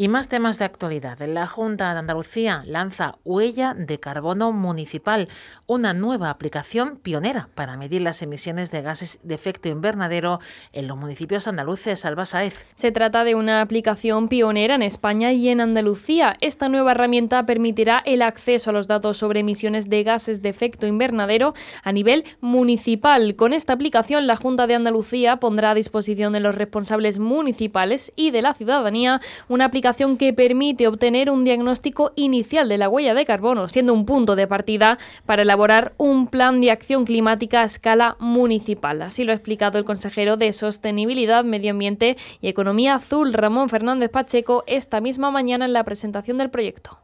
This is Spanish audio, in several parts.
Y más temas de actualidad. La Junta de Andalucía lanza Huella de Carbono Municipal, una nueva aplicación pionera para medir las emisiones de gases de efecto invernadero en los municipios andaluces. Alba Saez. Se trata de una aplicación pionera en España y en Andalucía. Esta nueva herramienta permitirá el acceso a los datos sobre emisiones de gases de efecto invernadero a nivel municipal. Con esta aplicación, la Junta de Andalucía pondrá a disposición de los responsables municipales y de la ciudadanía una aplicación que permite obtener un diagnóstico inicial de la huella de carbono, siendo un punto de partida para elaborar un plan de acción climática a escala municipal. Así lo ha explicado el consejero de Sostenibilidad, Medio Ambiente y Economía Azul, Ramón Fernández Pacheco, esta misma mañana en la presentación del proyecto.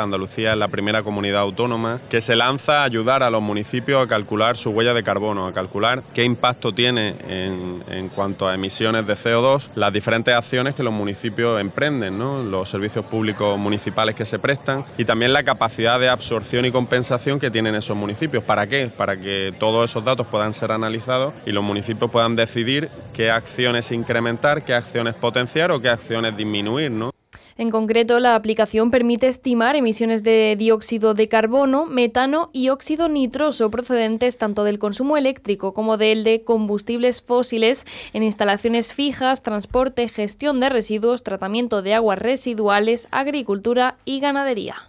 Andalucía es la primera comunidad autónoma que se lanza a ayudar a los municipios a calcular su huella de carbono, a calcular qué impacto tiene en, cuanto a emisiones de CO2 las diferentes acciones que los municipios emprenden, los servicios públicos municipales que se prestan y también la capacidad de absorción y compensación que tienen esos municipios. ¿Para qué? Para que todos esos datos puedan ser analizados y los municipios puedan decidir qué acciones incrementar, qué acciones potenciar o qué acciones disminuir. ¿no? En concreto, la aplicación permite estimar emisiones de dióxido de carbono, metano y óxido nitroso procedentes tanto del consumo eléctrico como del de combustibles fósiles en instalaciones fijas, transporte, gestión de residuos, tratamiento de aguas residuales, agricultura y ganadería.